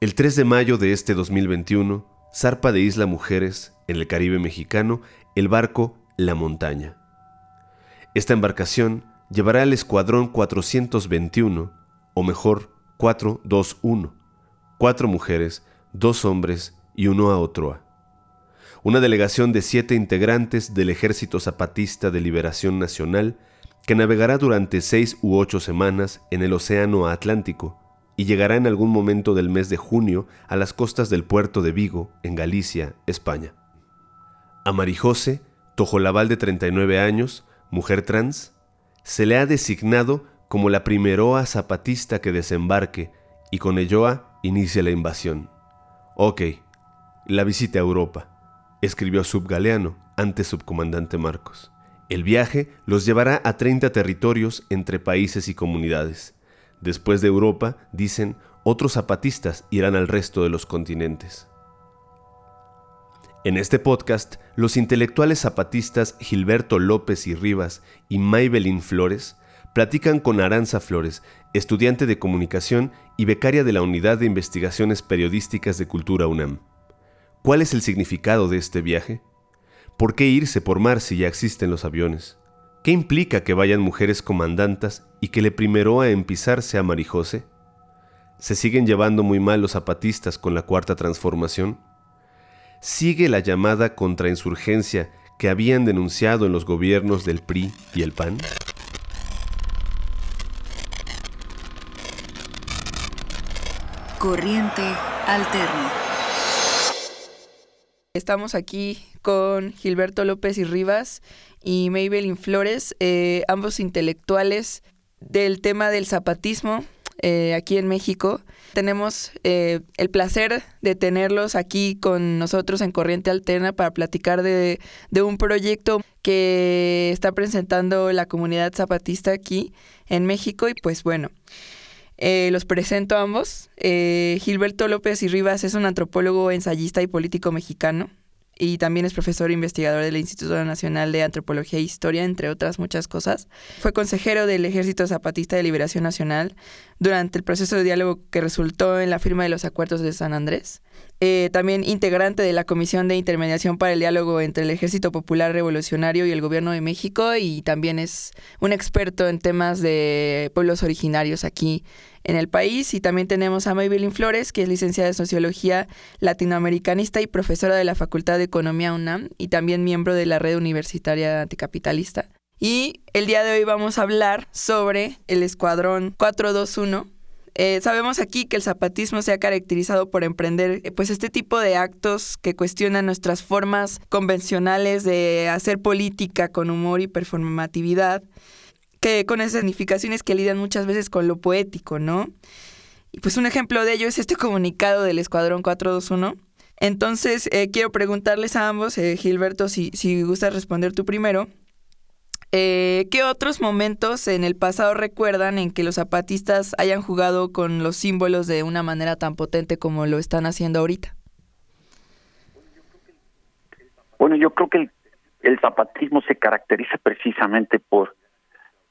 El 3 de mayo de este 2021, zarpa de Isla Mujeres, en el Caribe mexicano, el barco La Montaña. Esta embarcación llevará al escuadrón 421, o mejor, 421, cuatro mujeres, dos hombres y uno a Otroa. Una delegación de siete integrantes del Ejército Zapatista de Liberación Nacional que navegará durante seis u ocho semanas en el Océano Atlántico y llegará en algún momento del mes de junio a las costas del puerto de Vigo, en Galicia, España. A Marijose, Tojolabal de 39 años, mujer trans, se le ha designado como la primeroa zapatista que desembarque y con elloa inicia la invasión. Ok, la visita a Europa, escribió Subgaleano, antes subcomandante Marcos. El viaje los llevará a 30 territorios entre países y comunidades Después de Europa, dicen, otros zapatistas irán al resto de los continentes. En este podcast, los intelectuales zapatistas Gilberto López y Rivas y Maybelline Flores platican con Aranza Flores, estudiante de comunicación y becaria de la Unidad de Investigaciones Periodísticas de Cultura UNAM. ¿Cuál es el significado de este viaje? ¿Por qué irse por mar si ya existen los aviones? ¿Qué implica que vayan mujeres comandantas y que le primero a empisarse a Marijose? ¿Se siguen llevando muy mal los zapatistas con la cuarta transformación? ¿Sigue la llamada contrainsurgencia que habían denunciado en los gobiernos del PRI y el PAN? Corriente Alterna. Estamos aquí con Gilberto López y Rivas y Maybelline Flores, eh, ambos intelectuales del tema del zapatismo eh, aquí en México. Tenemos eh, el placer de tenerlos aquí con nosotros en Corriente Alterna para platicar de, de, un proyecto que está presentando la comunidad zapatista aquí en México y pues bueno. los presento ambos. Gilberto López y Rivas es un antropólogo, ensayista y político mexicano y también es profesor e investigador del Instituto Nacional de Antropología e Historia, entre otras muchas cosas. Fue consejero del Ejército Zapatista de Liberación Nacional durante el proceso de diálogo que resultó en la firma de los acuerdos de San Andrés. Eh, también integrante de la Comisión de Intermediación para el Diálogo entre el Ejército Popular Revolucionario y el Gobierno de México y también es un experto en temas de pueblos originarios aquí en el país. Y también tenemos a Maybelline Flores, que es licenciada en Sociología Latinoamericanista y profesora de la Facultad de Economía UNAM y también miembro de la Red Universitaria Anticapitalista. Y el día de hoy vamos a hablar sobre el Escuadrón 421 eh, sabemos aquí que el zapatismo se ha caracterizado por emprender eh, pues este tipo de actos que cuestionan nuestras formas convencionales de hacer política con humor y performatividad, que con esas significaciones que lidian muchas veces con lo poético, ¿no? Y pues un ejemplo de ello es este comunicado del Escuadrón 421. Entonces, eh, quiero preguntarles a ambos, Gilberto, si, si gustas responder tú primero. Eh, ¿Qué otros momentos en el pasado recuerdan en que los zapatistas hayan jugado con los símbolos de una manera tan potente como lo están haciendo ahorita? Bueno, yo creo que el, zapatismo se caracteriza precisamente por,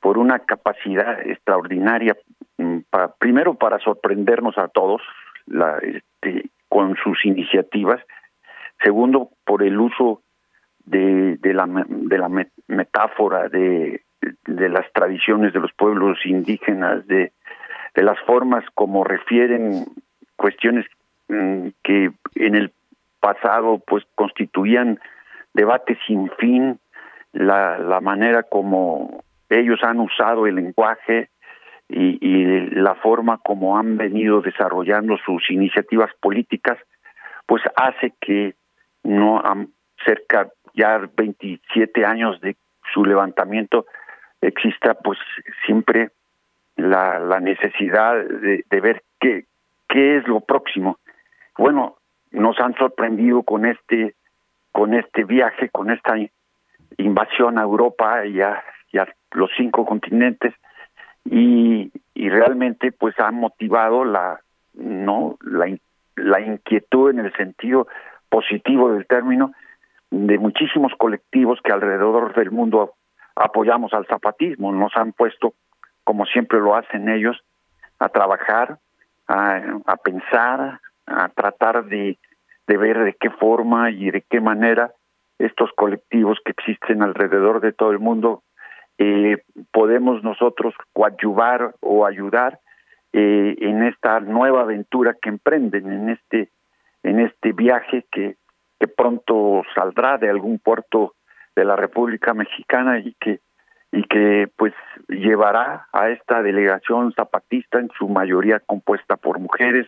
por una capacidad extraordinaria, mm, primero para sorprendernos a todos este, con sus iniciativas, segundo por el uso de, de, la, de la metáfora de, las tradiciones de los pueblos indígenas, de, las formas como refieren cuestiones mm, que en el pasado pues constituían debates sin fin, la, la manera como ellos han usado el lenguaje y, y la forma como han venido desarrollando sus iniciativas políticas, pues hace que no cerca ya 27 años de su levantamiento exista pues siempre la, la necesidad de, ver qué, qué es lo próximo. Bueno, nos han sorprendido con este con este viaje, con esta invasión a Europa y a, y a los cinco continentes y, y realmente pues ha motivado la no la, la inquietud en el sentido positivo del término de muchísimos colectivos que alrededor del mundo apoyamos al zapatismo. Nos han puesto, como siempre lo hacen ellos, a trabajar, a, pensar, a tratar de, de ver de qué forma y de qué manera estos colectivos que existen alrededor de todo el mundo eh, podemos nosotros coadyuvar o ayudar eh, en esta nueva aventura que emprenden en este en este viaje que, que pronto saldrá de algún puerto de la República Mexicana y que y que pues llevará a esta delegación zapatista en su mayoría compuesta por mujeres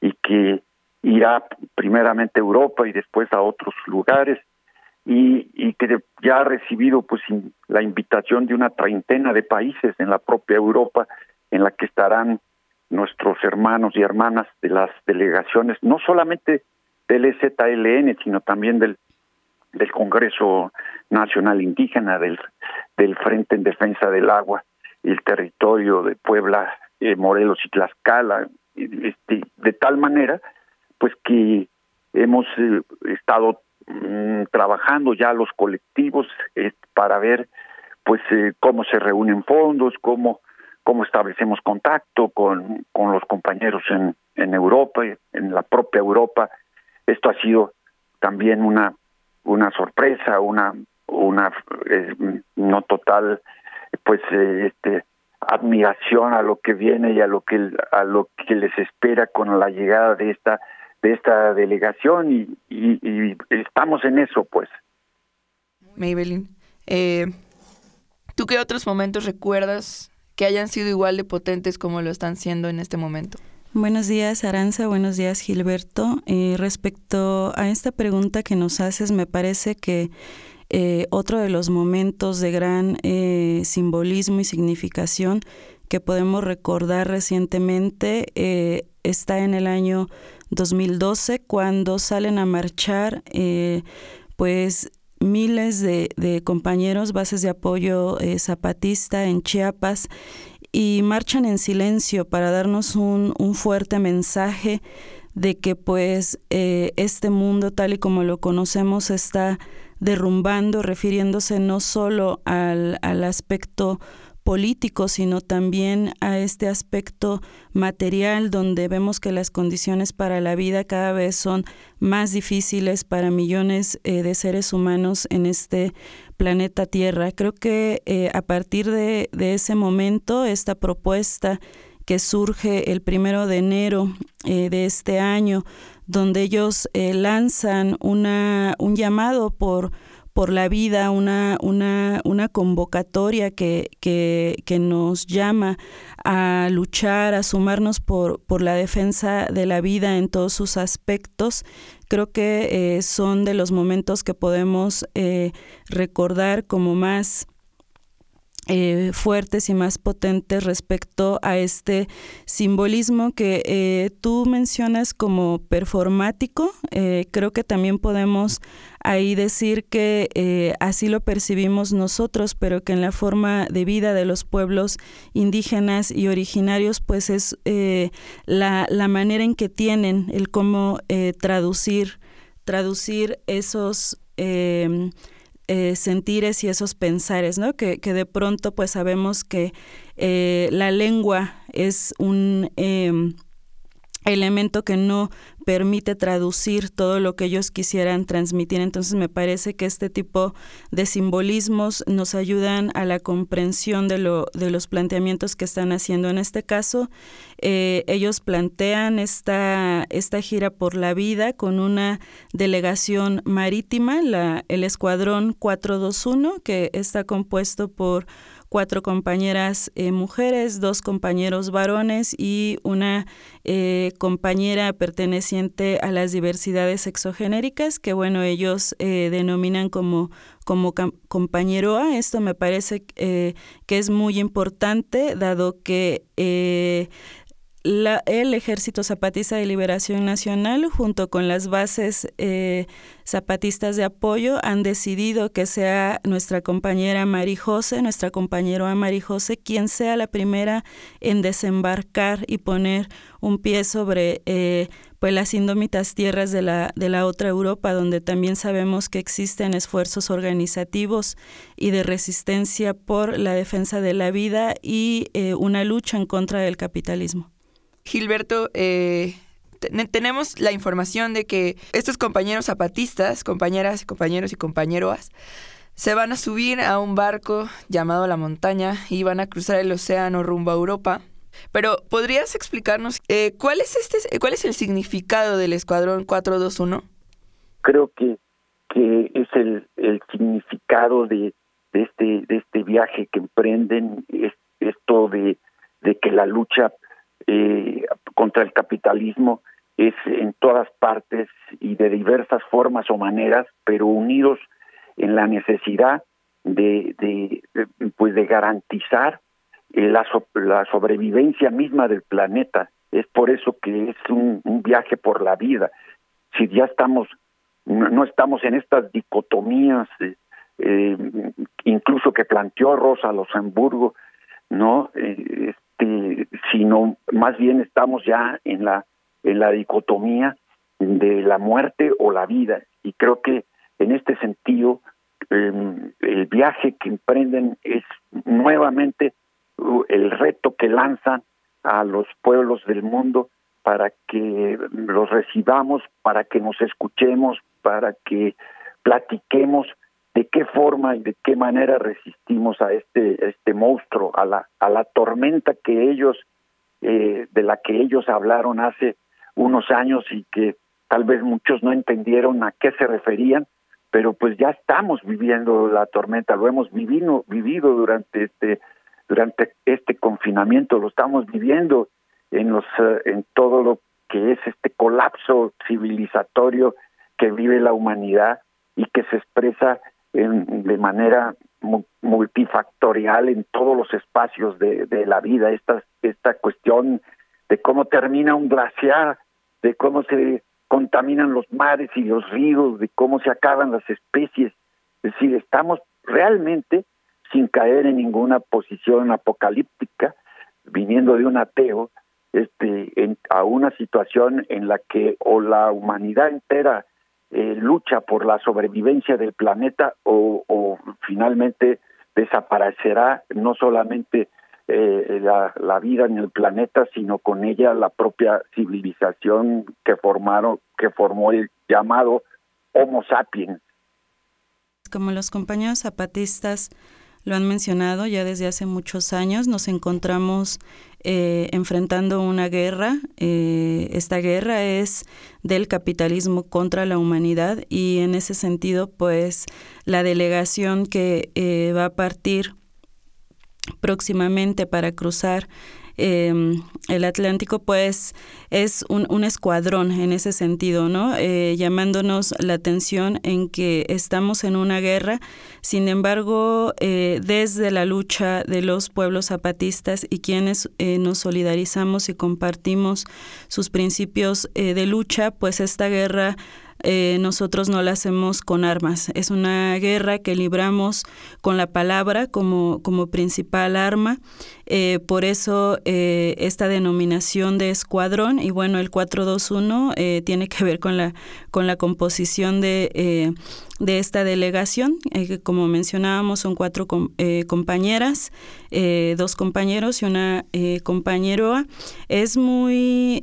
y que irá primeramente a Europa y después a otros lugares y, y que ya ha recibido pues la invitación de una treintena de países en la propia Europa en la que estarán nuestros hermanos y hermanas de las delegaciones, no solamente del EZLN, sino también del, del Congreso Nacional Indígena, del, del Frente en Defensa del Agua, el territorio de Puebla, eh, Morelos y Tlaxcala, este, de tal manera, pues que hemos eh, estado mm, trabajando ya los colectivos eh, para ver pues cómo se reúnen fondos, cómo cómo establecemos contacto con, con los compañeros en, en Europa, en la propia Europa. Esto ha sido también una, una sorpresa, una, una eh, no total, pues, eh, este, admiración a lo que viene y a lo que a lo que les espera con la llegada de esta de esta delegación y, y, estamos en eso pues Maybelline eh, ¿tú qué otros momentos recuerdas que hayan sido igual de potentes como lo están siendo en este momento. Buenos días, Aranza. Buenos días, Gilberto. Eh, respecto a esta pregunta que nos haces, me parece que eh, otro de los momentos de gran eh, simbolismo y significación que podemos recordar recientemente está en el año 2012, cuando salen a marchar, pues miles de, compañeros, bases de apoyo eh, zapatista en Chiapas, y marchan en silencio para darnos un, fuerte mensaje de que pues eh, este mundo tal y como lo conocemos está derrumbando, refiriéndose no solo al, al aspecto político, sino también a este aspecto material donde vemos que las condiciones para la vida cada vez son más difíciles para millones eh, de seres humanos en este planeta Tierra. Creo que eh, a partir de, ese momento, esta propuesta que surge el primero de enero eh, de este año, donde ellos lanzan una, un llamado por por la vida, una, una, una convocatoria que, que, nos llama a luchar, a sumarnos por, por la defensa de la vida en todos sus aspectos. Creo que eh, son de los momentos que podemos eh, recordar como más eh, fuertes y más potentes respecto a este simbolismo que eh, tú mencionas como performático. Eh, creo que también podemos ahí decir que así lo percibimos nosotros, pero que en la forma de vida de los pueblos indígenas y originarios, pues es la, la, manera en que tienen el cómo traducir, traducir esos eh, sentires y esos pensares, ¿no? Que, que, de pronto pues sabemos que eh, la lengua es un em, elemento que no permite traducir todo lo que ellos quisieran transmitir. Entonces me parece que este tipo de simbolismos nos ayudan a la comprensión de, lo, de los planteamientos que están haciendo. En este caso, eh, ellos plantean esta, esta gira por la vida con una delegación marítima, la, el Escuadrón 421, que está compuesto por cuatro compañeras eh, mujeres, dos compañeros varones y una eh, compañera perteneciente a las diversidades sexogenéricas, que bueno, ellos eh, denominan como, como compañero A. Esto me parece que es muy importante, dado que el Ejército Zapatista de Liberación Nacional, junto con las bases zapatistas de apoyo, han decidido que sea nuestra compañera José, nuestra compañera José, quien sea la primera en desembarcar y poner un pie sobre eh, pues las indómitas tierras de la, de la otra Europa, donde también sabemos que existen esfuerzos organizativos y de resistencia por la defensa de la vida y eh, una lucha en contra del capitalismo. Gilberto, eh, tenemos la información de que estos compañeros zapatistas, compañeras, compañeros y compañeras, se van a subir a un barco llamado La Montaña y van a cruzar el océano rumbo a Europa. Pero, ¿podrías explicarnos eh, cuál es este, cuál es el significado del Escuadrón 421? Creo que, que es el, el significado de, de, este, de este viaje que emprenden, es, esto de, de que la lucha eh, contra el capitalismo es en todas partes y de diversas formas o maneras, pero unidos en la necesidad de, de, pues de garantizar eh, la, la sobrevivencia misma del planeta. Es por eso que es un, viaje por la vida. Si ya estamos, no, estamos en estas dicotomías, eh, eh, incluso que planteó Rosa Luxemburgo, no, este, sino más bien estamos ya en la en la dicotomía de la muerte o la vida. Y creo que en este sentido em, el viaje que emprenden es nuevamente el reto que lanzan a los pueblos del mundo para que los recibamos, para que nos escuchemos, para que platiquemos de qué forma y de qué manera resistimos a este este monstruo, a la a la tormenta que ellos eh, de la que ellos hablaron hace unos años y que tal vez muchos no entendieron a qué se referían, pero pues ya estamos viviendo la tormenta, lo hemos vivido, vivido durante este durante este confinamiento, lo estamos viviendo en los eh, en todo lo que es este colapso civilizatorio que vive la humanidad y que se expresa en, de manera multifactorial en todos los espacios de, la vida esta esta cuestión de cómo termina un glaciar de cómo se contaminan los mares y los ríos, de cómo se acaban las especies. Es decir, estamos realmente sin caer en ninguna posición apocalíptica, viniendo de un ateo, este, en, a una situación en la que o la humanidad entera eh, lucha por la sobrevivencia del planeta o, finalmente desaparecerá no solamente eh, la, la, vida en el planeta, sino con ella la propia civilización que formaron, que formó el llamado Homo sapiens. Como los compañeros zapatistas lo han mencionado ya desde hace muchos años, nos encontramos eh, enfrentando una guerra. Eh, esta guerra es del capitalismo contra la humanidad y en ese sentido, pues la delegación que eh, va a partir próximamente para cruzar em, el Atlántico, pues es un, escuadrón en ese sentido, ¿no? Eh, llamándonos la atención en que estamos en una guerra, sin embargo, eh, desde la lucha de los pueblos zapatistas y quienes eh, nos solidarizamos y compartimos sus principios de lucha, pues esta guerra nosotros no la hacemos con armas. Es una guerra que libramos con la palabra como principal arma. Eh, por eso eh, esta denominación de escuadrón y bueno, el 421 tiene que ver con la, con la composición de, de esta delegación, que como mencionábamos son cuatro compañeras, dos compañeros y una compañeroa. Es muy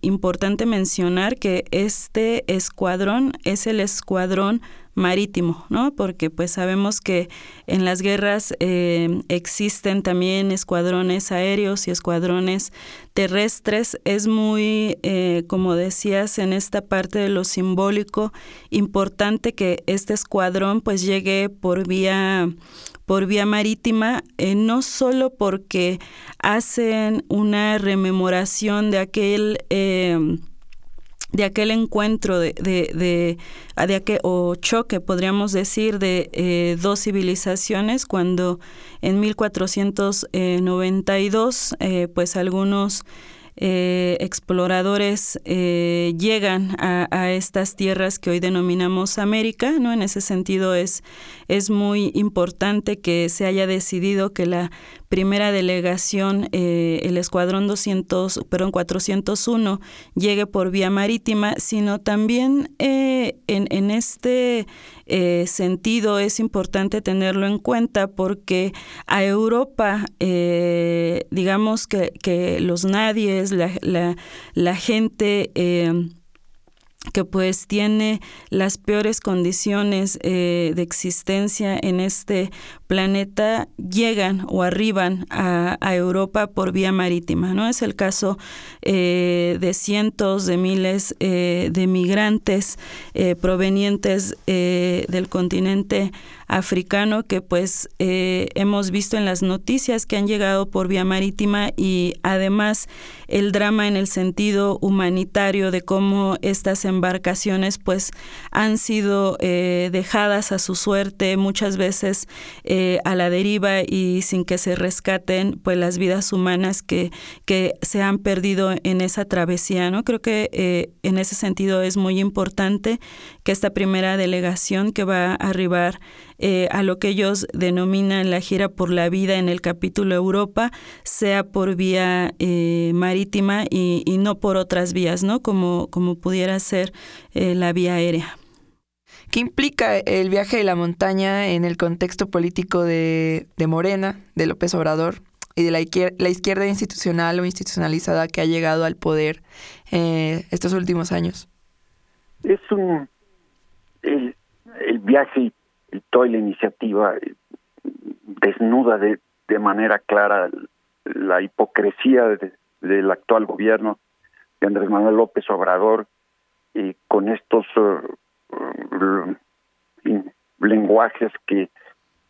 importante mencionar que este escuadrón es el escuadrón marítimo, ¿no? Porque pues sabemos que en las guerras eh, existen también escuadrones aéreos y escuadrones terrestres. Es muy, eh, como decías, en esta parte de lo simbólico, importante que este escuadrón pues llegue por vía por vía marítima, eh, no solo porque hacen una rememoración de aquel de aquel encuentro de, de, de, de aquel, o choque, podríamos decir, de eh, dos civilizaciones, cuando en 1492, eh, pues algunos eh, exploradores llegan a, estas tierras que hoy denominamos América, ¿no? En ese sentido es, es muy importante que se haya decidido que la primera delegación, eh, el Escuadrón 200, perdón, 401, llegue por vía marítima, sino también en, en, este sentido es importante tenerlo en cuenta porque a Europa, digamos que, que los nadie pobres, la, la, la gente eh, que pues tiene las peores condiciones eh, de existencia en este planeta llegan o arriban a, Europa por vía marítima. ¿no? Es el caso eh, de cientos de miles eh, de migrantes provenientes del continente africano que pues hemos visto en las noticias que han llegado por vía marítima y además el drama en el sentido humanitario de cómo estas embarcaciones pues han sido eh, dejadas a su suerte muchas veces eh, a la deriva y sin que se rescaten pues las vidas humanas que, que se han perdido en esa travesía. ¿no? Creo que eh, en ese sentido es muy importante que esta primera delegación que va a arribar a lo que ellos denominan la gira por la vida en el capítulo Europa sea por vía marítima y, y, no por otras vías, ¿no? Como, como pudiera ser eh, la vía aérea. ¿Qué implica el viaje de la montaña en el contexto político de, Morena, de López Obrador y de la, izquierda, institucional o institucionalizada que ha llegado al poder eh, estos últimos años? Es un. El, viaje y toda la iniciativa desnuda de, de manera clara la hipocresía del actual gobierno de Andrés Manuel López Obrador y con estos uh, lenguajes que,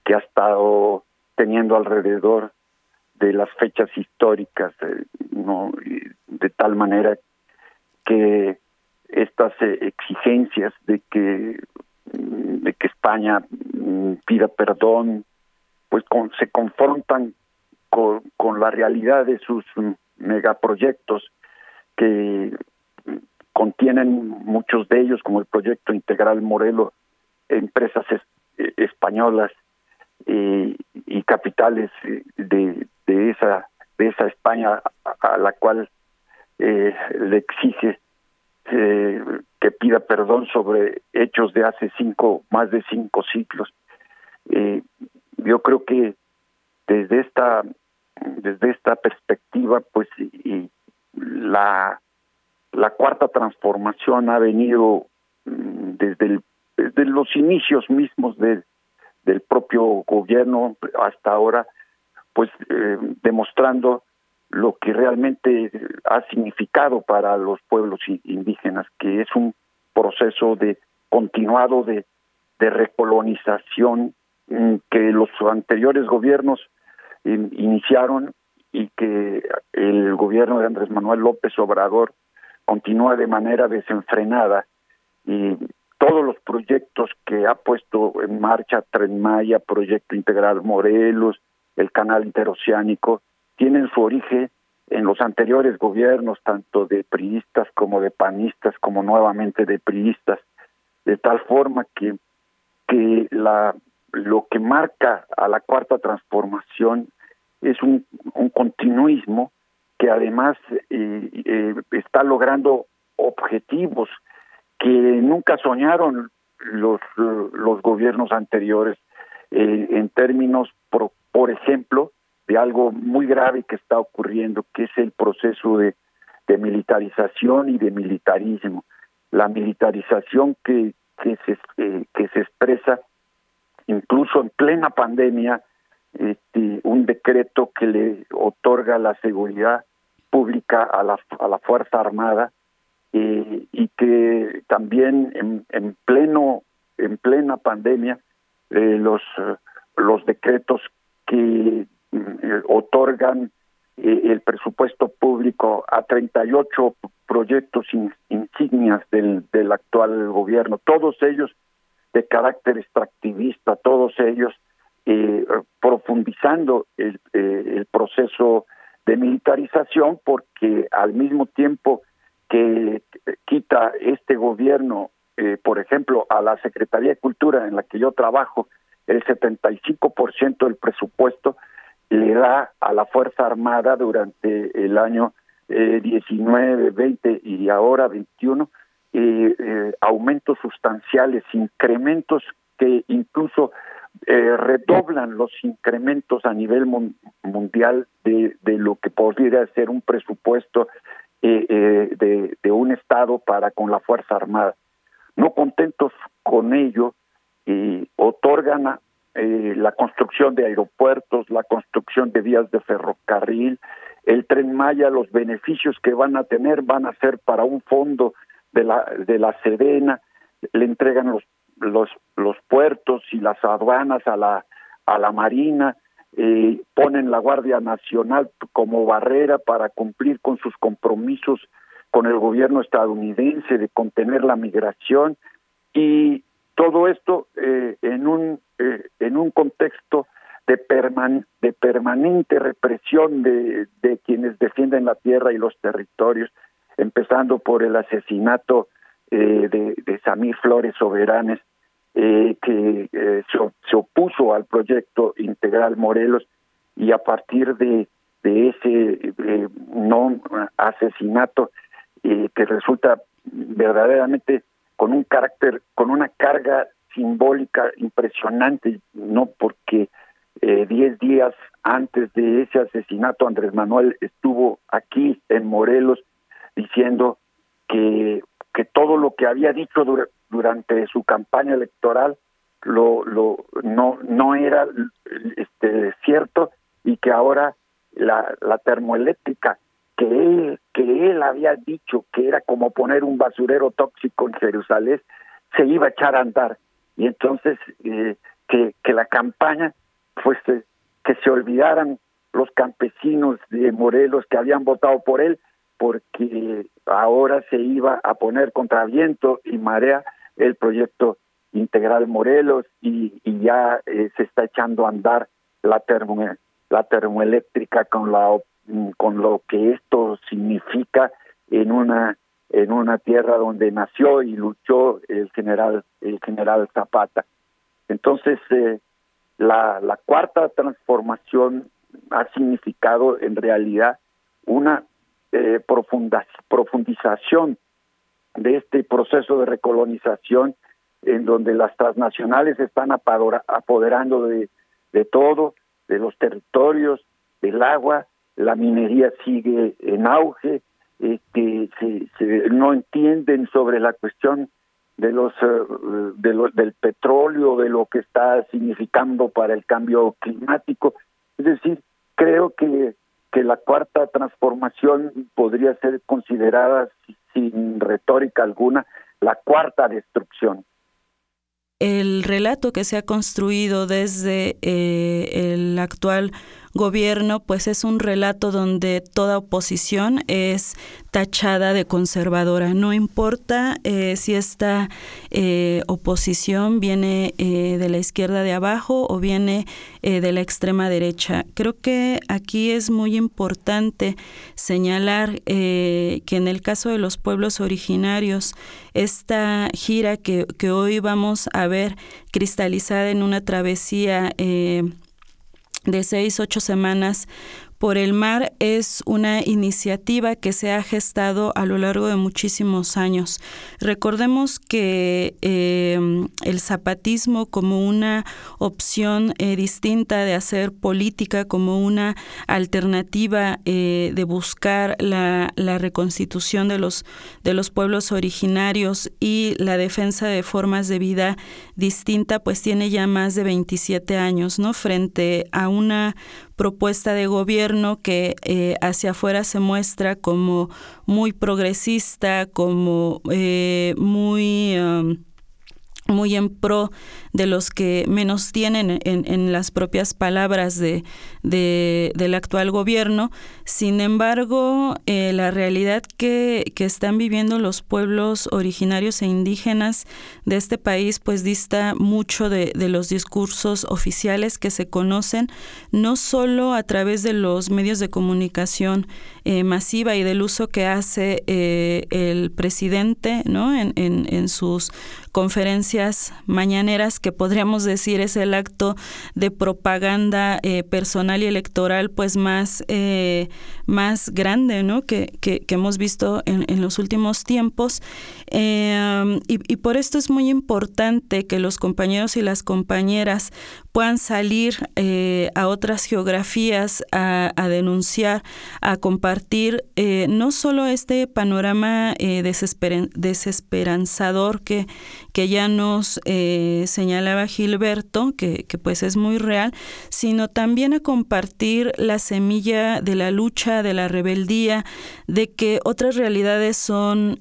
que ha estado teniendo alrededor de las fechas históricas, no de tal manera que estas eh, exigencias de que de que España mm, pida perdón, pues se confrontan con, con la realidad de sus megaproyectos que contienen muchos de ellos, como el proyecto integral Morelo, empresas eh, españolas y capitales eh, de, de esa de esa España a, la cual eh, le exige que pida perdón sobre hechos de hace cinco más de cinco siglos. yo creo que desde esta desde esta perspectiva, pues y la la cuarta transformación ha venido mm, desde, desde los inicios mismos del propio gobierno hasta ahora, pues eh, demostrando lo que realmente ha significado para los pueblos indígenas, que es un proceso de continuado de, recolonización mm, que los anteriores gobiernos iniciaron y que el gobierno de Andrés Manuel López Obrador continúa de manera desenfrenada y todos los proyectos que ha puesto en marcha Tren Maya, Proyecto Integral Morelos, el Canal Interoceánico, tienen su origen en los anteriores gobiernos, tanto de priistas como de panistas, como nuevamente de priistas, de tal forma que, que la, lo que marca a la cuarta transformación es un, un continuismo que además eh, eh, está logrando objetivos que nunca soñaron los, los gobiernos anteriores eh, en términos, por, por ejemplo, algo muy grave que está ocurriendo, que es el proceso de, militarización y de militarismo. La militarización que, se, que se expresa incluso en plena pandemia, este, un decreto que le otorga la seguridad pública a la, a la Fuerza Armada y, y que también en, en, pleno en plena pandemia eh, los los decretos que eh, otorgan eh, el presupuesto público a 38 proyectos insignias del, del actual gobierno, todos ellos de carácter extractivista, todos ellos profundizando el, el proceso de militarización porque al mismo tiempo que quita este gobierno, eh, por ejemplo, a la Secretaría de Cultura en la que yo trabajo, el 75% del presupuesto le da a la Fuerza Armada durante el año eh, 19, 20 y ahora 21 eh, eh, aumentos sustanciales, incrementos que incluso eh, redoblan los incrementos a nivel mundial de, de, lo que podría ser un presupuesto eh, de, de, un Estado para con la Fuerza Armada. No contentos con ello, otorgan la construcción de aeropuertos, la construcción de vías de ferrocarril, el tren Maya, los beneficios que van a tener van a ser para un fondo de la, de la Sedena, le entregan los los, los puertos y las aduanas a la, a la Marina, eh, ponen la Guardia Nacional como barrera para cumplir con sus compromisos con el gobierno estadounidense de contener la migración y todo esto eh, en un eh, en un contexto de, de permanente represión de, de quienes defienden la tierra y los territorios, empezando por el asesinato eh, de, de Samir Flores Soberanes, eh, que eh, se, opuso al proyecto integral Morelos y a partir de, de ese eh, no asesinato que resulta verdaderamente con un carácter, con una carga simbólica impresionante, no porque diez días antes de ese asesinato Andrés Manuel estuvo aquí en Morelos diciendo que que todo lo que había dicho durante su campaña electoral lo, lo no no era este cierto y que ahora la, la termoeléctrica que él él había dicho que era como poner un basurero tóxico en Jerusalén se iba a echar a andar. Y entonces eh, que, que la campaña pues eh, que se olvidaran los campesinos de Morelos que habían votado por él porque ahora se iba a poner contra viento y marea el proyecto integral Morelos y, ya eh, se está echando a andar la termo, la termoeléctrica con la con lo que esto significa en una en una tierra donde nació y luchó el general el general Zapata. Entonces eh, la, la cuarta transformación ha significado en realidad una eh, profundización de este proceso de recolonización en donde las transnacionales están apoderando de, de todo, de los territorios, del agua, la minería sigue en auge, que este, se, se, no entienden sobre la cuestión de los, eh, de del petróleo, de lo que está significando para el cambio climático. Es decir, creo que que la cuarta transformación podría ser considerada sin retórica alguna la cuarta destrucción. El relato que se ha construido desde eh, el actual gobierno, pues es un relato donde toda oposición es tachada de conservadora. No importa eh, si esta eh, oposición viene eh, de la izquierda de abajo o viene de la extrema derecha. Creo que aquí es muy importante señalar que en el caso de los pueblos originarios, esta gira que hoy vamos a ver cristalizada en una travesía de seis, ocho semanas por el mar es una iniciativa que se ha gestado a lo largo de muchísimos años. Recordemos que em, el zapatismo como una opción eh, distinta de hacer política, como una alternativa eh, de buscar la, reconstitución de los, de los pueblos originarios y la defensa de formas de vida distinta, pues tiene ya más de 27 años, ¿no? Frente a una propuesta de gobierno que eh, hacia afuera se muestra como muy progresista, como eh, muy... Muy en pro de los que menos tienen en, las propias palabras de, del actual gobierno. Sin embargo, eh, la realidad que, están viviendo los pueblos originarios e indígenas de este país pues dista mucho de, los discursos oficiales que se conocen, no solo a través de los medios de comunicación eh, masiva y del uso que hace eh, el presidente ¿no? En, en, sus conferencias mañaneras, que podríamos decir es el acto de propaganda eh, personal y electoral pues más, más grande ¿no? que, que, hemos visto en, en, los últimos tiempos. Y, y por esto es muy importante que los compañeros y las compañeras puedan salir a otras geografías a, denunciar, a compartir eh, no solo este panorama eh, desesperanzador que, que ya nos eh, señalaba Gilberto, que, que, pues es muy real, sino también a compartir la semilla de la lucha, de la rebeldía, de que otras realidades son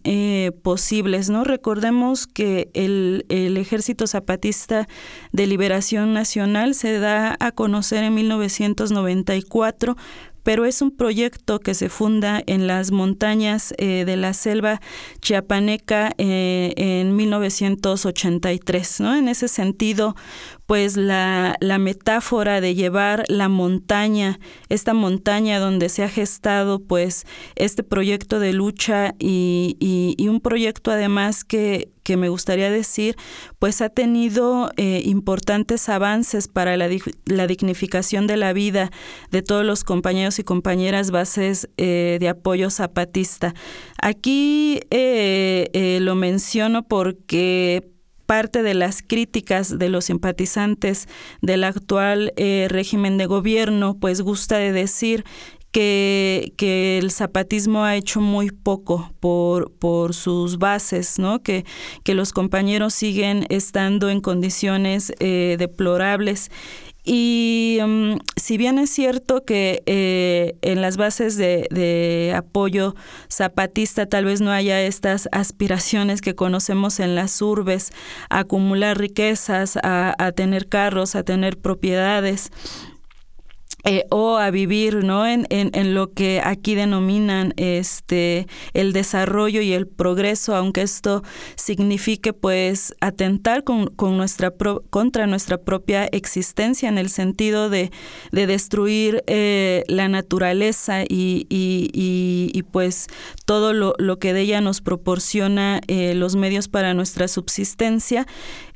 posibles, ¿no? Recordemos que el, Ejército Zapatista de Liberación Nacional se da a conocer en 1994 pero es un proyecto que se funda en las montañas eh, de la selva chiapaneca eh, en 1983. ¿no? En ese sentido, pues la, la, metáfora de llevar la montaña, esta montaña donde se ha gestado pues este proyecto de lucha y, y un proyecto además que, que me gustaría decir, pues ha tenido eh, importantes avances para la, la, dignificación de la vida de todos los compañeros y compañeras bases eh, de apoyo zapatista. Aquí eh, lo menciono porque parte de las críticas de los simpatizantes del actual régimen de gobierno, pues gusta de decir que, que, el zapatismo ha hecho muy poco por, por sus bases, ¿no? Que, que los compañeros siguen estando en condiciones eh, deplorables. Y mm, si bien es cierto que eh, en las bases de, apoyo zapatista tal vez no haya estas aspiraciones que conocemos en las urbes, a acumular riquezas, a tener carros, a tener propiedades, eh, o a vivir ¿no? En, en, en, lo que aquí denominan este el desarrollo y el progreso, aunque esto signifique pues atentar con, con nuestra contra nuestra propia existencia en el sentido de, de destruir eh, la naturaleza y, y, y, pues todo lo, lo, que de ella nos proporciona eh, los medios para nuestra subsistencia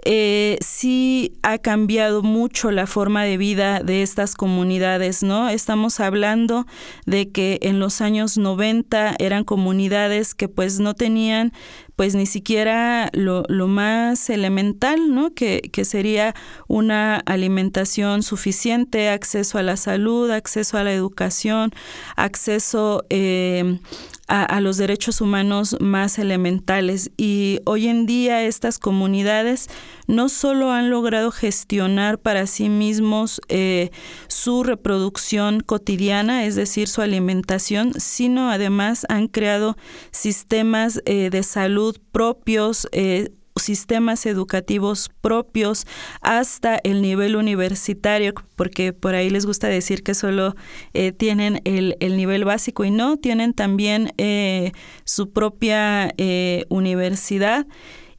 eh, sí ha cambiado mucho la forma de vida de estas comunidades, ¿no? Estamos hablando de que en los años 90 eran comunidades que pues no tenían pues ni siquiera lo, más elemental, ¿no? Que, que, sería una alimentación suficiente, acceso a la salud, acceso a la educación, acceso eh, a, los derechos humanos más elementales. Y hoy en día estas comunidades no solo han logrado gestionar para sí mismos eh, su reproducción cotidiana, es decir, su alimentación, sino además han creado sistemas eh, de salud propios, eh, sistemas educativos propios hasta el nivel universitario, porque por ahí les gusta decir que solo eh, tienen el, el, nivel básico y no, tienen también eh, su propia eh, universidad.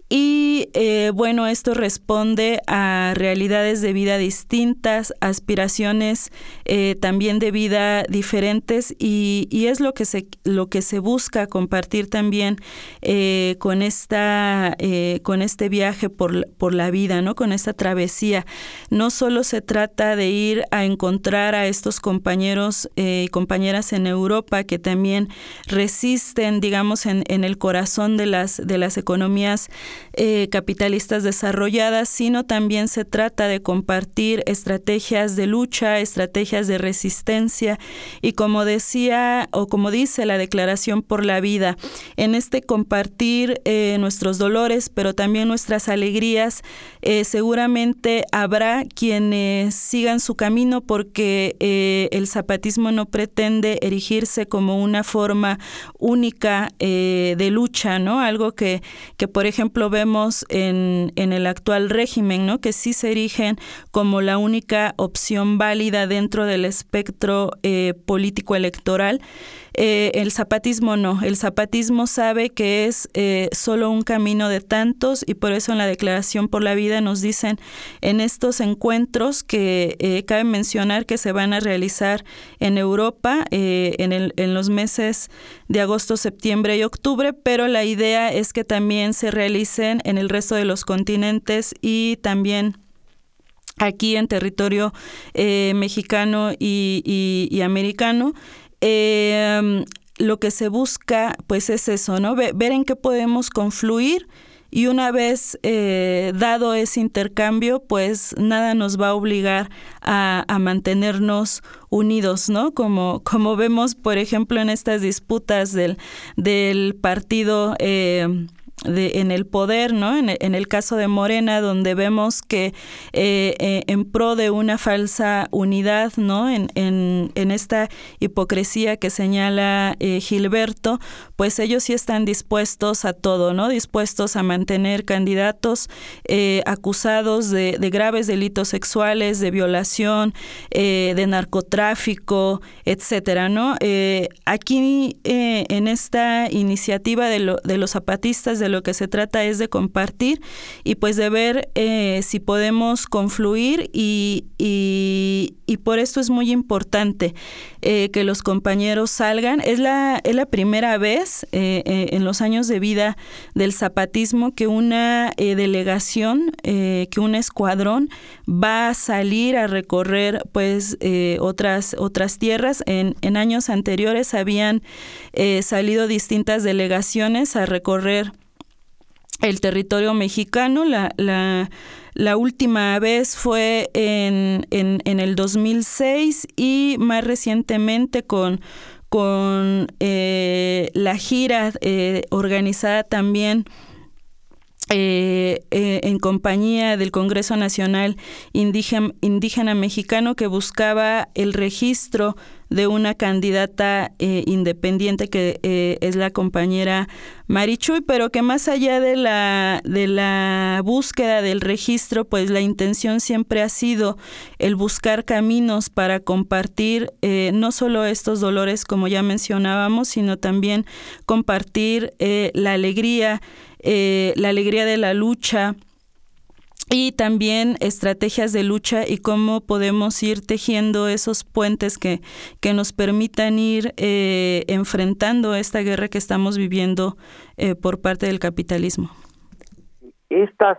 Y eh, bueno, esto responde a realidades de vida distintas, aspiraciones eh, también de vida diferentes y, es lo que se, lo que se busca compartir también eh, con, esta, con este viaje por, por la vida, ¿no? con esta travesía. No solo se trata de ir a encontrar a estos compañeros y compañeras en Europa que también resisten, digamos, en, en el corazón de las, de las economías eh, capitalistas desarrolladas, sino también se trata de compartir estrategias de lucha, estrategias de resistencia y como decía o como dice la Declaración por la Vida, en este compartir eh, nuestros dolores, pero también nuestras alegrías, eh, seguramente habrá quienes sigan su camino porque el zapatismo no pretende erigirse como una forma única de lucha, ¿no? Algo que, que por ejemplo, vemos en, en, el actual régimen, ¿no? que sí se erigen como la única opción válida dentro del espectro eh, político electoral. Eh, el zapatismo no, el zapatismo sabe que es eh, solo un camino de tantos y por eso en la Declaración por la Vida nos dicen en estos encuentros que eh, cabe mencionar que se van a realizar en Europa en, el, en los meses de agosto, septiembre y octubre, pero la idea es que también se realicen en el resto de los continentes y también aquí en territorio mexicano y americano. Eh, lo que se busca, pues es eso, ¿no? Ver, en qué podemos confluir y una vez eh, dado ese intercambio, pues nada nos va a obligar a, mantenernos unidos, ¿no? Como, como vemos, por ejemplo, en estas disputas del, del partido. Eh, en el poder, ¿no? En, el caso de Morena, donde vemos que eh, eh, en pro de una falsa unidad, ¿no? En, esta hipocresía que señala eh, Gilberto, pues ellos sí están dispuestos a todo, ¿no? Dispuestos a mantener candidatos acusados de, graves delitos sexuales, de violación, de narcotráfico, etcétera, ¿no? aquí en esta iniciativa de, de los zapatistas de lo que se trata es de compartir y pues de ver eh, si podemos confluir y, y, por esto es muy importante eh, que los compañeros salgan. Es la, es la primera vez eh, en los años de vida del zapatismo que una delegación, que un escuadrón va a salir a recorrer pues otras, otras tierras. En, en años anteriores habían salido distintas delegaciones a recorrer el territorio mexicano. La, la, la última vez fue en, en, en, el 2006 y más recientemente con, con eh, la gira eh, organizada también eh, en compañía del Congreso Nacional Indígena, Mexicano que buscaba el registro de una candidata eh, independiente que eh, es la compañera Marichuy, pero que más allá de la, de la búsqueda del registro, pues la intención siempre ha sido el buscar caminos para compartir eh, no solo estos dolores como ya mencionábamos, sino también compartir la alegría, la alegría de la lucha, y también estrategias de lucha y cómo podemos ir tejiendo esos puentes que, que nos permitan ir eh, enfrentando esta guerra que estamos viviendo eh, por parte del capitalismo. Estas,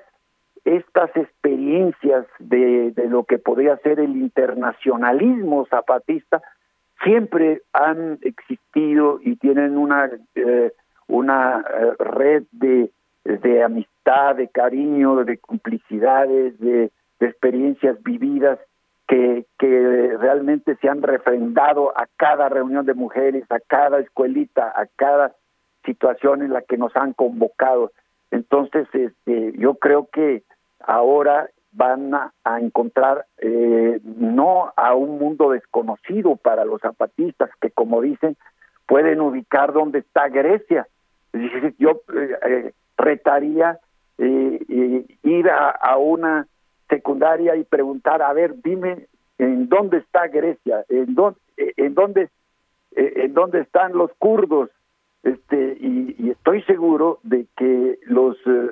estas experiencias de, de lo que podría ser el internacionalismo zapatista siempre han existido y tienen una, eh, una red de de amistad, de cariño, de complicidades, de, experiencias vividas que, realmente se han refrendado a cada reunión de mujeres, a cada escuelita, a cada situación en la que nos han convocado. Entonces, este, yo creo que ahora van a, encontrar eh, no a un mundo desconocido para los zapatistas que, como dicen, pueden ubicar dónde está Grecia. Yo eh, eh, retaría eh, ir a, una secundaria y preguntar, a ver, dime en dónde está Grecia, en dónde, en dónde, en dónde están los kurdos, este, y, estoy seguro de que los, eh,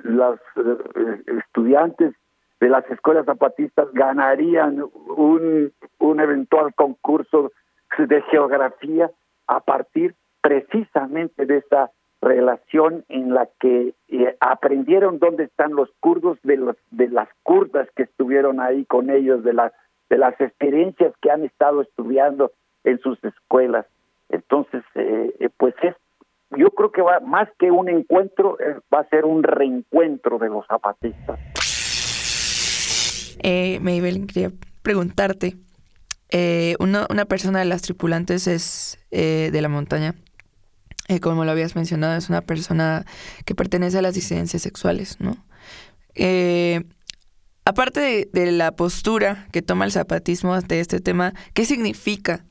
eh, estudiantes de las escuelas zapatistas ganarían un, un eventual concurso de geografía a partir precisamente de esta relación en la que eh, aprendieron dónde están los kurdos de los de las kurdas que estuvieron ahí con ellos de las de las experiencias que han estado estudiando en sus escuelas. Entonces eh, eh, pues es yo creo que va más que un encuentro va a ser un reencuentro de los zapatistas. Eh, quería preguntarte una, una persona de las tripulantes es de la montaña eh, como lo habías mencionado, es una persona que pertenece a las disidencias sexuales, ¿no? Eh, aparte de, la postura que toma el zapatismo de este tema, ¿qué significa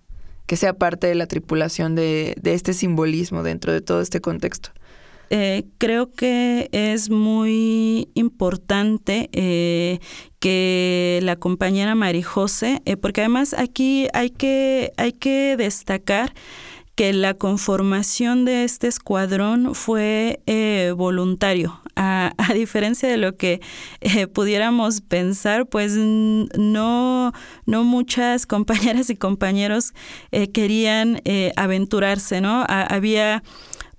que sea parte de la tripulación de, este simbolismo dentro de todo este contexto? Eh, creo que es muy importante que la compañera Marijose, porque además aquí hay que, hay que destacar que la conformación de este escuadrón fue eh, voluntario. A, diferencia de lo que eh, pudiéramos pensar, pues no, no muchas compañeras y compañeros eh, querían aventurarse, ¿no? había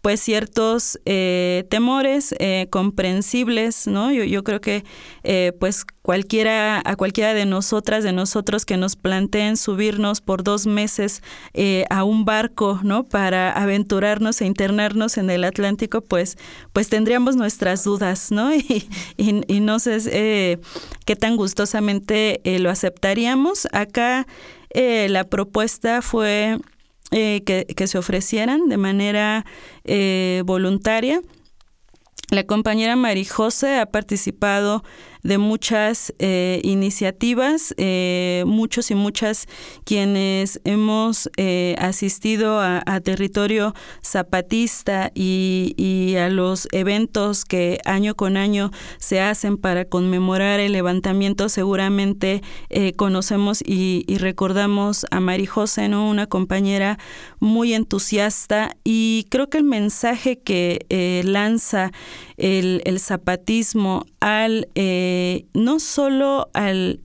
pues ciertos eh, temores eh, comprensibles, ¿no? Yo, yo creo que eh, pues cualquiera, a cualquiera de nosotras, de nosotros que nos planteen subirnos por dos meses a un barco, ¿no? Para aventurarnos e internarnos en el Atlántico, pues, pues tendríamos nuestras dudas, ¿no? Y, y, no sé qué tan gustosamente lo aceptaríamos. Acá la propuesta fue eh, que, se ofrecieran de manera eh, voluntaria. La compañera Marijose ha participado de muchas eh, iniciativas, eh, muchos y muchas quienes hemos eh, asistido a, territorio zapatista y, a los eventos que año con año se hacen para conmemorar el levantamiento, seguramente conocemos y, recordamos a Marijose, ¿no? una compañera muy entusiasta y creo que el mensaje que lanza el, el zapatismo al eh, no solo al,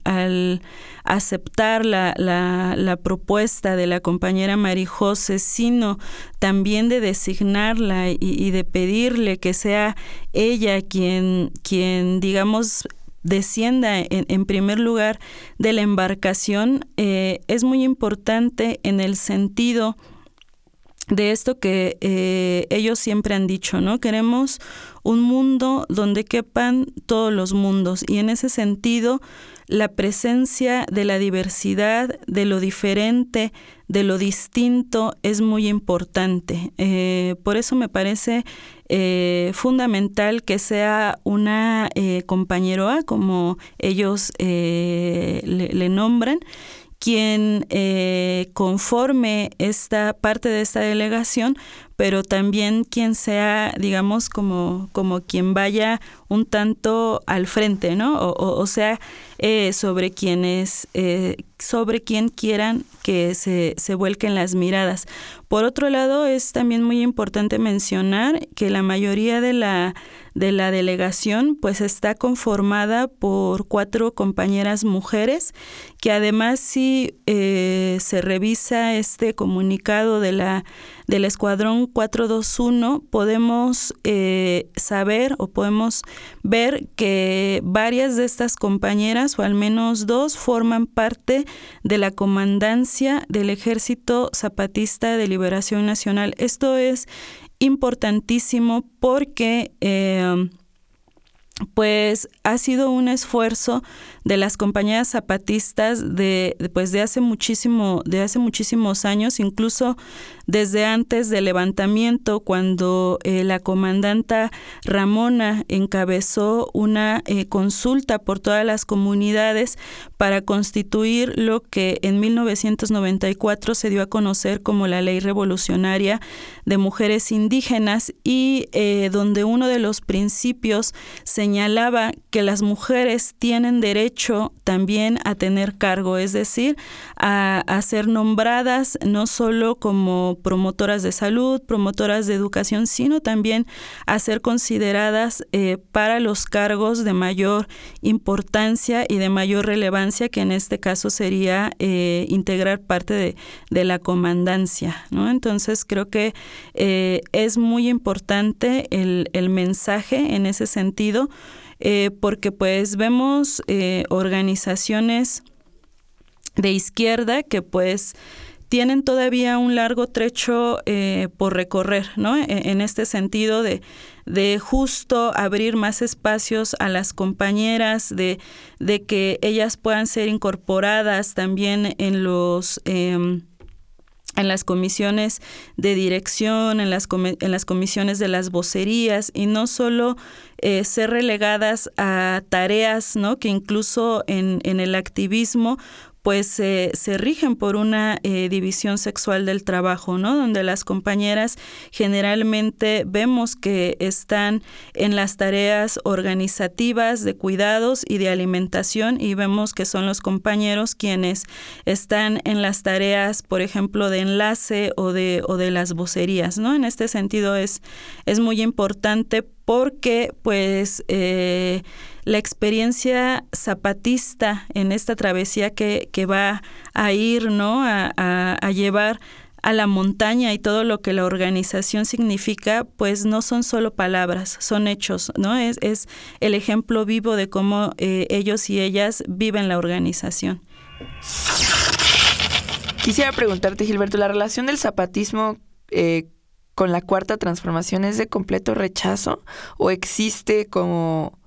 aceptar la, propuesta de la compañera Marijose, sino también de designarla y, de pedirle que sea ella quien, quien digamos, descienda en, primer lugar de la embarcación, eh, es muy importante en el sentido de esto que eh, ellos siempre han dicho, ¿no? Queremos un mundo donde quepan todos los mundos y en ese sentido la presencia de la diversidad, de lo diferente, de lo distinto es muy importante. Eh, por eso me parece eh, fundamental que sea una compañero A, como ellos le nombran, quien eh, conforme esta parte de esta delegación, pero también quien sea, digamos, como, como quien vaya un tanto al frente, ¿no? O, sea, eh, sobre quienes, eh, sobre quien quieran que se, se vuelquen las miradas. Por otro lado, es también muy importante mencionar que la mayoría de la de la delegación pues está conformada por cuatro compañeras mujeres que además si eh, se revisa este comunicado de la del escuadrón 421 podemos eh, saber o podemos ver que varias de estas compañeras o al menos dos forman parte de la comandancia del ejército zapatista de liberación nacional. Esto es importantísimo porque eh, pues ha sido un esfuerzo de las compañías zapatistas de, pues de hace muchísimo de hace muchísimos años incluso desde antes del levantamiento cuando eh, la comandanta Ramona encabezó una eh, consulta por todas las comunidades para constituir lo que en 1994 se dio a conocer como la ley revolucionaria de mujeres indígenas y eh, donde uno de los principios señalaba que las mujeres tienen derecho también a tener cargo, es decir, a, ser nombradas no solo como promotoras de salud, promotoras de educación, sino también a ser consideradas eh, para los cargos de mayor importancia y de mayor relevancia, que en este caso sería eh, integrar parte de, de, la comandancia. Entonces creo que eh, es muy importante el, el mensaje en ese sentido porque pues vemos organizaciones de izquierda que pues tienen todavía un largo trecho eh, por recorrer, ¿no? E, en este sentido de, de, justo abrir más espacios a las compañeras, de, de, que ellas puedan ser incorporadas también en los... Em, en las comisiones de dirección, en las, en las comisiones de las vocerías y no solo eh, ser relegadas a tareas ¿no? que incluso en, en, el activismo pues se rigen por una eh, división sexual del trabajo, ¿no? Donde las compañeras generalmente vemos que están en las tareas organizativas de cuidados y de alimentación y vemos que son los compañeros quienes están en las tareas, por ejemplo, de enlace o de, o de las vocerías, ¿no? En este sentido es, es muy importante porque pues eh, la experiencia zapatista en esta travesía que, que va a ir, ¿no? A, a, llevar a la montaña y todo lo que la organización significa, pues no son solo palabras, son hechos, ¿no? Es, es el ejemplo vivo de cómo eh, ellos y ellas viven la organización. Quisiera preguntarte, Gilberto, ¿la relación del zapatismo eh, con la cuarta transformación es de completo rechazo o existe como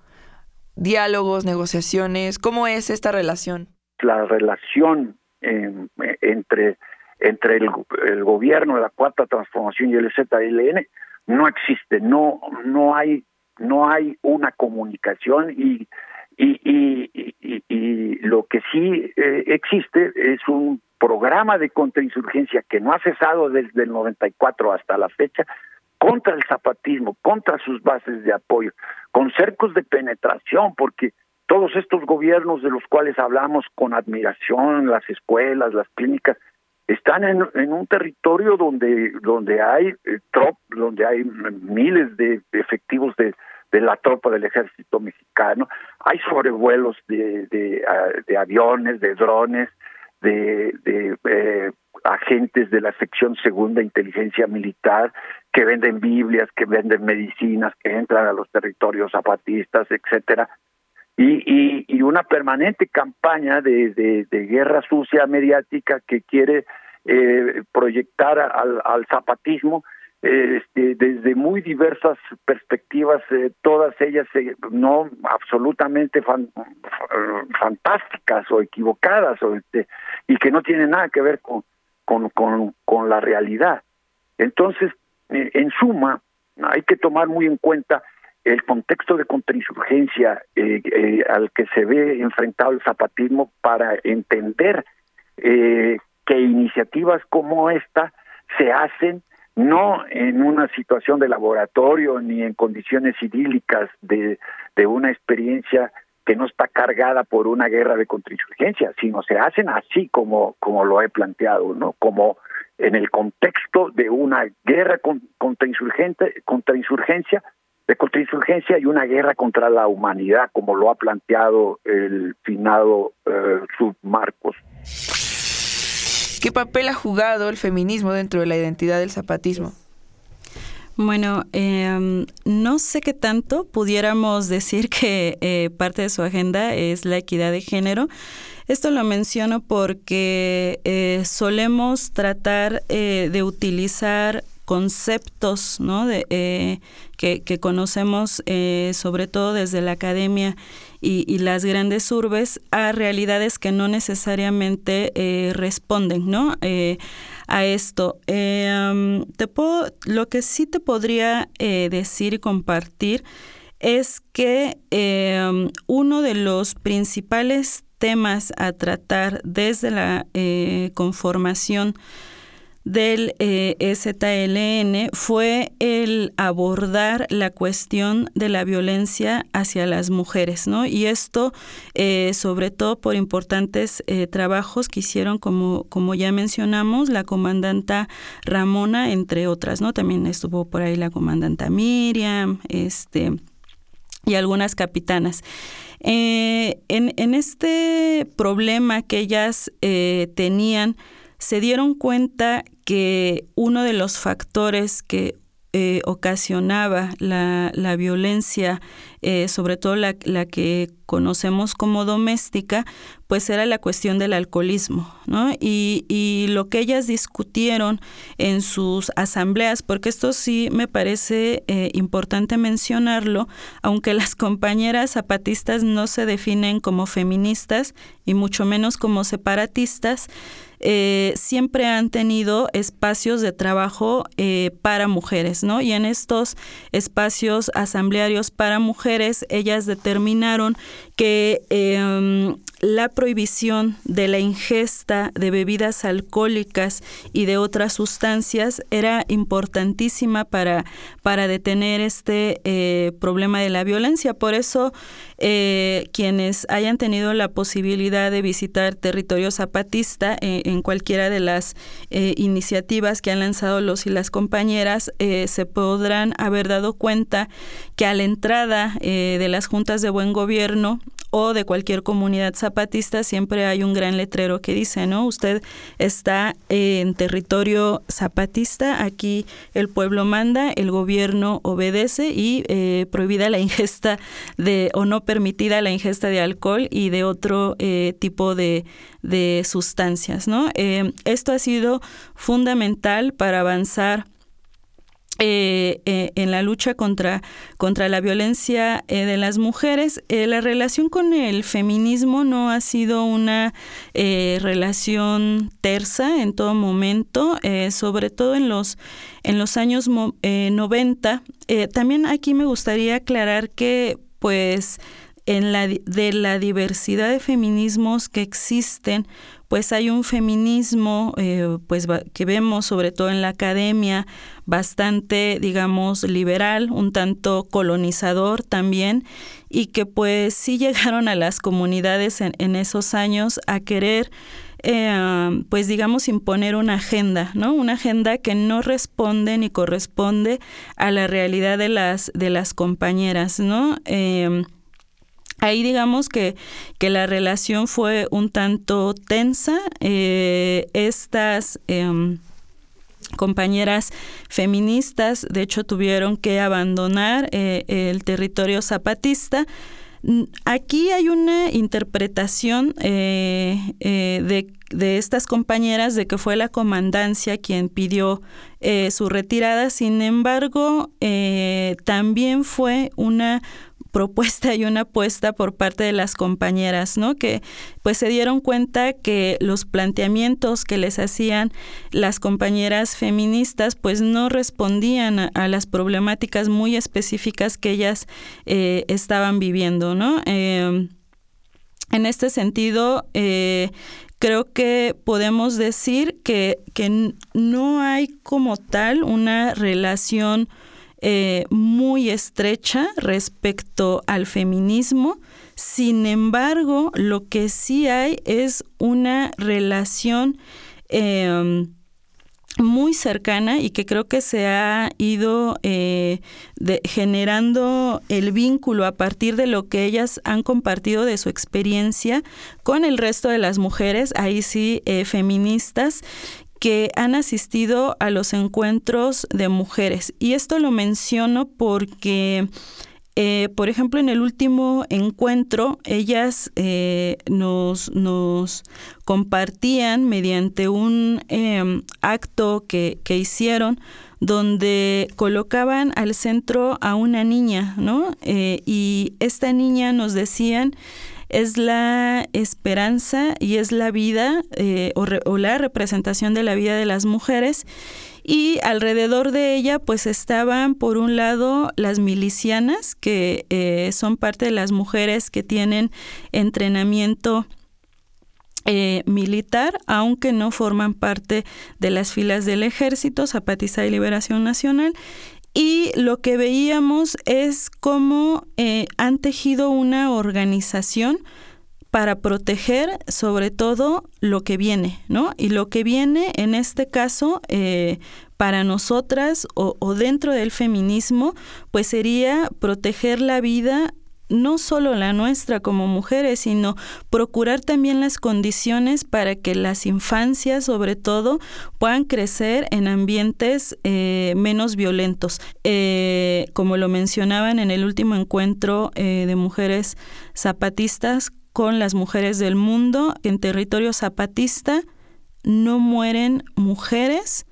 diálogos, negociaciones? ¿Cómo es esta relación? La relación entre, entre el, el, gobierno, la cuarta transformación y el ZLN no existe, no, no hay, no hay una comunicación y, y, y, y lo que sí eh, existe es un programa de contrainsurgencia que no ha cesado desde el 94 hasta la fecha contra el zapatismo, contra sus bases de apoyo, con cercos de penetración, porque todos estos gobiernos de los cuales hablamos con admiración, las escuelas, las clínicas, están en, un territorio donde donde hay eh, donde hay miles de efectivos de, de la tropa del ejército mexicano, hay sobrevuelos de, de, ah, aviones, de drones, de, de eh, agentes de la sección segunda inteligencia militar que venden Biblias, que venden medicinas, que entran a los territorios zapatistas, etcétera, y, y, una permanente campaña de, de, guerra sucia mediática que quiere eh, proyectar al, zapatismo este, desde muy diversas perspectivas, eh, todas ellas eh, no absolutamente fantásticas o equivocadas, o este, y que no tienen nada que ver con, con, con, la realidad. Entonces, eh, en suma, hay que tomar muy en cuenta el contexto de contrainsurgencia al que se ve enfrentado el zapatismo para entender que iniciativas como esta se hacen no en una situación de laboratorio ni en condiciones idílicas de, de una experiencia que no está cargada por una guerra de contrainsurgencia, sino se hacen así como, como lo he planteado, ¿no? Como en el contexto de una guerra con, contrainsurgente, contrainsurgencia, de contrainsurgencia y una guerra contra la humanidad, como lo ha planteado el finado eh, Submarcos. ¿Qué papel ha jugado el feminismo dentro de la identidad del zapatismo? Bueno, em, no sé qué tanto pudiéramos decir que eh, parte de su agenda es la equidad de género. Esto lo menciono porque eh, solemos tratar eh, de utilizar conceptos ¿no? de, que, conocemos sobre todo desde la academia y, las grandes urbes a realidades que no necesariamente eh, responden ¿no? Eh, a esto. Eh, te puedo, lo que sí te podría decir y compartir es que uno de los principales temas a tratar desde la conformación del eh, fue el abordar la cuestión de la violencia hacia las mujeres, ¿no? Y esto, eh, sobre todo por importantes eh, trabajos que hicieron, como, como ya mencionamos, la comandanta Ramona, entre otras, ¿no? También estuvo por ahí la comandanta Miriam, este, y algunas capitanas. En, en, este problema que ellas tenían, se dieron cuenta que uno de los factores que eh, ocasionaba la, la violencia, eh, sobre todo la, la, que conocemos como doméstica, pues era la cuestión del alcoholismo, ¿no? Y, y, lo que ellas discutieron en sus asambleas, porque esto sí me parece eh, importante mencionarlo, aunque las compañeras zapatistas no se definen como feministas y mucho menos como separatistas, eh, siempre han tenido espacios de trabajo eh, para mujeres, ¿no? Y en estos espacios asamblearios para mujeres, ellas determinaron que em, la prohibición de la ingesta de bebidas alcohólicas y de otras sustancias era importantísima para, para detener este eh, problema de la violencia. Por eso, eh, quienes hayan tenido la posibilidad de visitar territorio zapatista eh, en cualquiera de las iniciativas que han lanzado los y las compañeras, se podrán haber dado cuenta que a la entrada de las juntas de buen gobierno o de cualquier comunidad zapatista siempre hay un gran letrero que dice, ¿no? Usted está en territorio zapatista, aquí el pueblo manda, el gobierno obedece y eh, prohibida la ingesta de, o no permitida la ingesta de alcohol y de otro eh, tipo de, sustancias, ¿no? Eh, esto ha sido fundamental para avanzar eh, eh, en la lucha contra, contra la violencia eh, de las mujeres. la relación con el feminismo no ha sido una relación tersa en todo momento, sobre todo en los, en los años 90. también aquí me gustaría aclarar que pues en la, de la diversidad de feminismos que existen, pues hay un feminismo eh, pues que vemos sobre todo en la academia bastante digamos liberal un tanto colonizador también y que pues sí llegaron a las comunidades en, esos años a querer eh, pues digamos imponer una agenda, ¿no? Una agenda que no responde ni corresponde a la realidad de las de las compañeras, ¿no? Eh, Ahí digamos que, que la relación fue un tanto tensa. Eh, estas em, compañeras feministas, de hecho, tuvieron que abandonar eh, el territorio zapatista. Aquí hay una interpretación eh, de, de, estas compañeras de que fue la comandancia quien pidió su retirada, sin embargo, también fue una propuesta y una apuesta por parte de las compañeras, ¿no? Que pues se dieron cuenta que los planteamientos que les hacían las compañeras feministas pues no respondían a, las problemáticas muy específicas que ellas eh, estaban viviendo, ¿no? Em, en este sentido, eh, creo que podemos decir que, que no hay como tal una relación eh, muy estrecha respecto al feminismo. Sin embargo, lo que sí hay es una relación em, muy cercana y que creo que se ha ido eh, generando el vínculo a partir de lo que ellas han compartido de su experiencia con el resto de las mujeres, ahí sí eh, feministas, que han asistido a los encuentros de mujeres. Y esto lo menciono porque, eh, por ejemplo, en el último encuentro, ellas eh, nos, nos, compartían mediante un em, acto que, que hicieron donde colocaban al centro a una niña, ¿no? Eh, y esta niña nos decían es la esperanza y es la vida eh, o, la representación de la vida de las mujeres. Y alrededor de ella pues estaban por un lado las milicianas que eh, son parte de las mujeres que tienen entrenamiento eh, militar, aunque no forman parte de las filas del ejército, Zapatista y Liberación Nacional, y lo que veíamos es cómo eh, han tejido una organización para proteger sobre todo lo que viene, ¿no? Y lo que viene en este caso eh, para nosotras o, o, dentro del feminismo, pues sería proteger la vida no solo la nuestra como mujeres, sino procurar también las condiciones para que las infancias, sobre todo, puedan crecer en ambientes eh, menos violentos. Eh, como lo mencionaban en el último encuentro eh, de mujeres zapatistas con las mujeres del mundo, en territorio zapatista no mueren mujeres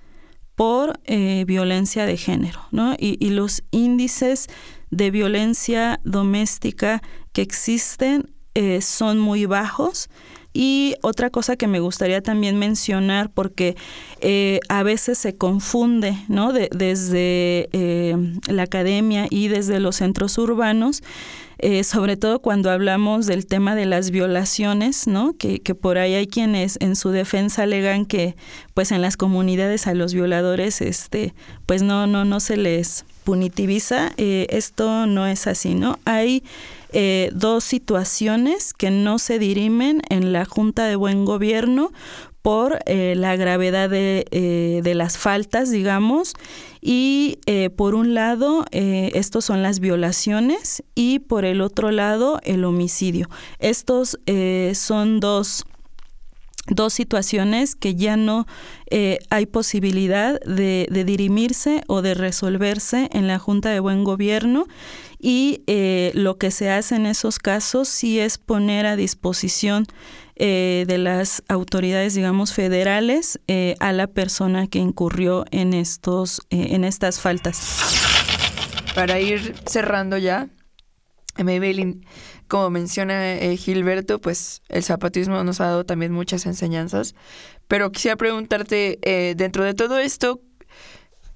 por violencia de género, ¿no? y los índices de violencia doméstica que existen eh, son muy bajos. Y otra cosa que me gustaría también mencionar, porque eh, a veces se confunde, ¿no? desde eh, la academia y desde los centros urbanos, eh, sobre todo cuando hablamos del tema de las violaciones, ¿no? Que, que, por ahí hay quienes en su defensa alegan que pues en las comunidades a los violadores este pues no no no se les punitiviza, esto no es así, ¿no? Hay eh, dos situaciones que no se dirimen en la Junta de Buen Gobierno por eh, la gravedad de, eh, de, las faltas, digamos, y por un lado, estos son las violaciones y por el otro lado, el homicidio. Estos son dos dos situaciones que ya no hay posibilidad de, dirimirse o de resolverse en la Junta de Buen Gobierno y eh, lo que se hace en esos casos sí es poner a disposición eh, de las autoridades, digamos, federales eh, a la persona que incurrió en, estos, en estas faltas. Para ir cerrando ya, Maybelline, como menciona Gilberto, pues el zapatismo nos ha dado también muchas enseñanzas, pero quisiera preguntarte, dentro de todo esto,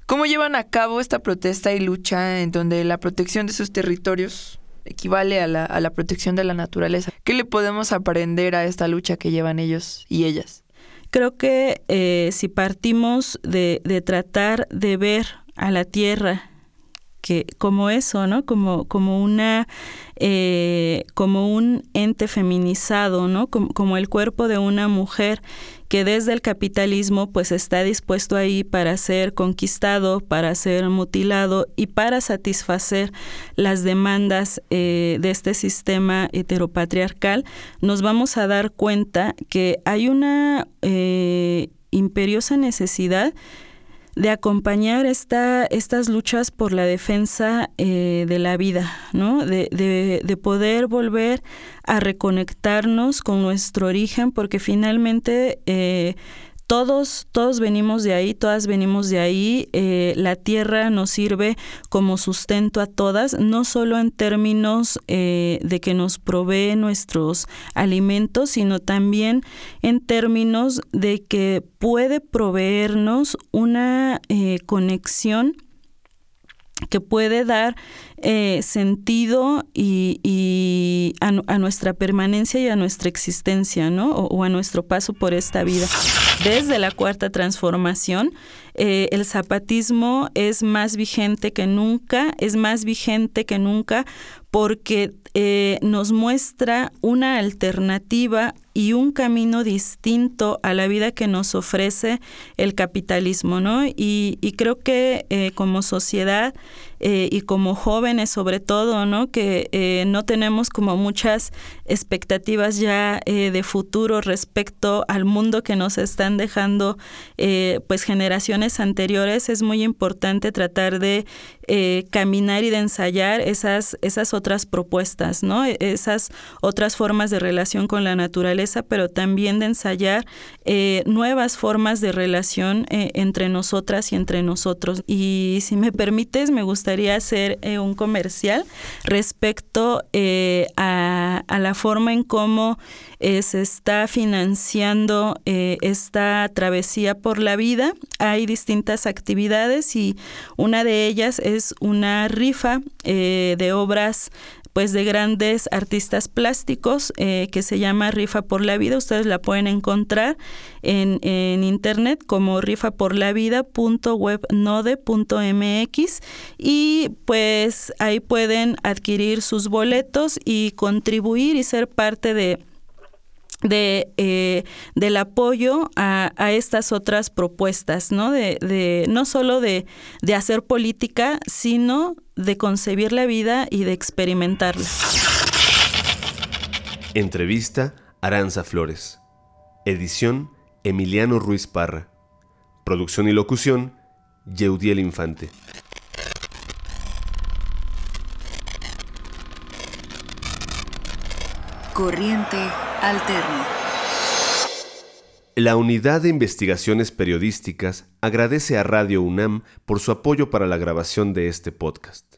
¿Cómo llevan a cabo esta protesta y lucha en donde la protección de sus territorios equivale a la, protección de la naturaleza? ¿Qué le podemos aprender a esta lucha que llevan ellos y ellas? Creo que eh, si partimos de, tratar de ver a la tierra que como eso, ¿no? Como, como una eh, como un ente feminizado, ¿no? como, el cuerpo de una mujer que desde el capitalismo pues está dispuesto ahí para ser conquistado, para ser mutilado y para satisfacer las demandas eh, de este sistema heteropatriarcal, nos vamos a dar cuenta que hay una eh, imperiosa necesidad de acompañar esta, estas luchas por la defensa eh, de la vida, ¿no? De, de, de, poder volver a reconectarnos con nuestro origen, porque finalmente eh, todos, todos venimos de ahí, todas venimos de ahí. Eh, la tierra nos sirve como sustento a todas, no solo en términos eh, de que nos provee nuestros alimentos, sino también en términos de que puede proveernos una eh, conexión que puede dar eh, sentido y, a, nuestra permanencia y a nuestra existencia, ¿no? O, a nuestro paso por esta vida. Desde la cuarta transformación, eh, el zapatismo es más vigente que nunca, es más vigente que nunca porque eh, nos muestra una alternativa y un camino distinto a la vida que nos ofrece el capitalismo, ¿no? Y, creo que eh, como sociedad eh, y como jóvenes sobre todo, ¿no? Que no tenemos como muchas expectativas ya de futuro respecto al mundo que nos están dejando pues generaciones anteriores, es muy importante tratar de caminar y de ensayar esas, esas otras propuestas, ¿no? E, esas otras formas de relación con la naturaleza, pero también de ensayar eh, nuevas formas de relación eh, entre nosotras y entre nosotros. Y si me permites, me gustaría hacer eh, un comercial respecto a, a, la forma en cómo se está financiando esta travesía por la vida. Hay distintas actividades y una de ellas es una rifa de obras pues de grandes artistas plásticos eh, que se llama Rifa por la Vida. Ustedes la pueden encontrar en, en internet como rifaporlavida.webnode.mx y pues ahí pueden adquirir sus boletos y contribuir y ser parte de de, eh, del apoyo a, estas otras propuestas, ¿no? De, no solo de, de, hacer política, sino de concebir la vida y de experimentarla. Entrevista Aranza Flores. Edición Emiliano Ruiz Parra. Producción y locución Yeudiel Infante. Corriente Alterna. La Unidad de Investigaciones Periodísticas agradece a Radio UNAM por su apoyo para la grabación de este podcast.